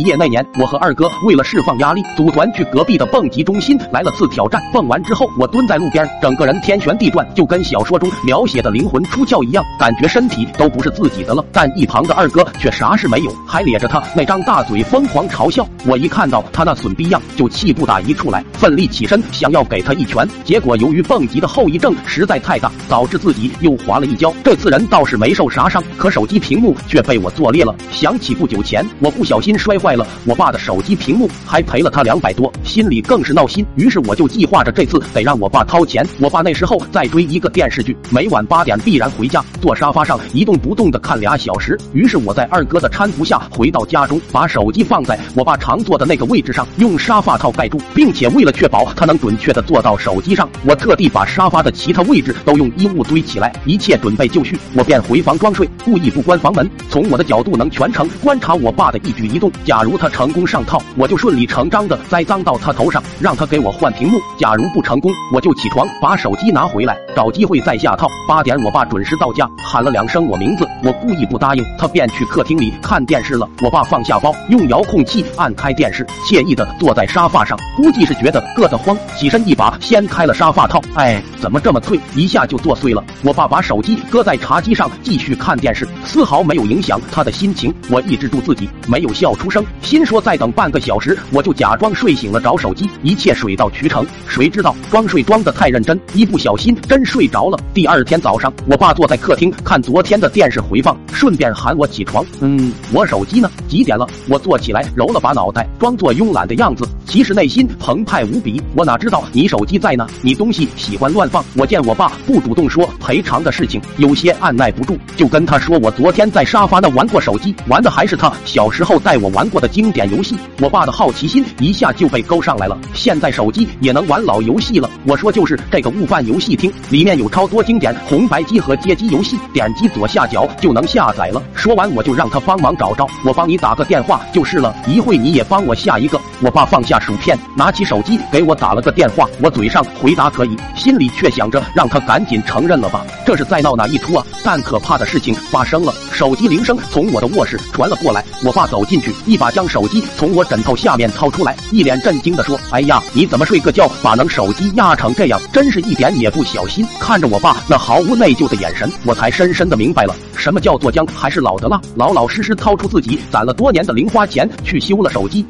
毕业那年，我和二哥为了释放压力，组团去隔壁的蹦极中心来了次挑战。蹦完之后，我蹲在路边，整个人天旋地转，就跟小说中描写的灵魂出窍一样，感觉身体都不是自己的了。但一旁的二哥却啥事没有，还咧着他那张大嘴疯狂嘲笑。我一看到他那损逼样，就气不打一处来，奋力起身想要给他一拳。结果由于蹦极的后遗症实在太大，导致自己又滑了一跤。这次人倒是没受啥伤，可手机屏幕却被我做裂了。想起不久前我不小心摔坏坏了我爸的手机屏幕，还赔了他两百多，心里更是闹心。于是我就计划着这次得让我爸掏钱。我爸那时候在追一个电视剧，每晚八点必然回家，坐沙发上一动不动的看俩小时。于是我在二哥的搀扶下回到家中，把手机放在我爸常坐的那个位置上，用沙发套盖住，并且为了确保他能准确的坐到手机上，我特地把沙发的其他位置都用衣物堆起来，一切准备就绪，我便回房装睡，故意不关房门，从我的角度能全程观察我爸的一举一动。假假如他成功上套，我就顺理成章的栽赃到他头上，让他给我换屏幕；假如不成功，我就起床把手机拿回来，找机会再下套。八点，我爸准时到家，喊了两声我名字，我故意不答应，他便去客厅里看电视了。我爸放下包，用遥控器按开电视，惬意的坐在沙发上，估计是觉得硌得慌，起身一把掀开了沙发套。哎，怎么这么脆？一下就坐碎了。我爸把手机搁在茶几上，继续看电视，丝毫没有影响他的心情。我抑制住自己，没有笑出声，心说再等半个小时，我就假装睡醒了找手机，一切水到渠成。谁知道装睡装的太认真，一不小心真睡着了。第二天早上，我爸坐在客厅看昨天的电视回放，顺便喊我起床。嗯，我手机呢？几点了？我坐起来揉了把脑袋，装作慵懒的样子，其实内心澎湃无比。我哪知道你手机在呢？你东西喜欢乱放。我见我爸不主动说赔偿的事情，有些按耐不住，就跟他说我昨天在沙发那玩过手机，玩的还是他小时候带我玩过的经典游戏。我爸的好奇心一下就被勾上来了，现在手机也能玩老游戏了。我说就是这个。悟饭游戏厅，里面有超多经典红白机和街机游戏，点击左下角就能下载了。说完我就让他帮忙找找，我帮你打个。电话就是了，一会你也帮我下一个。我爸放下薯片，拿起手机给我打了个电话，我嘴上回答可以，心里却想着让他赶紧承认了吧，这是在闹哪一出啊？但可怕的事情发生了，手机铃声从我的卧室传了过来，我爸走进去，一把将手机从我枕头下面掏出来，一脸震惊的说：“哎呀，你怎么睡个觉把能手机压成这样？真是一点也不小心。”看着我爸那毫无内疚的眼神，我才深深的明白了什么叫做姜还是老的辣，老老实实掏出自己攒了多年的零花钱去修了手机。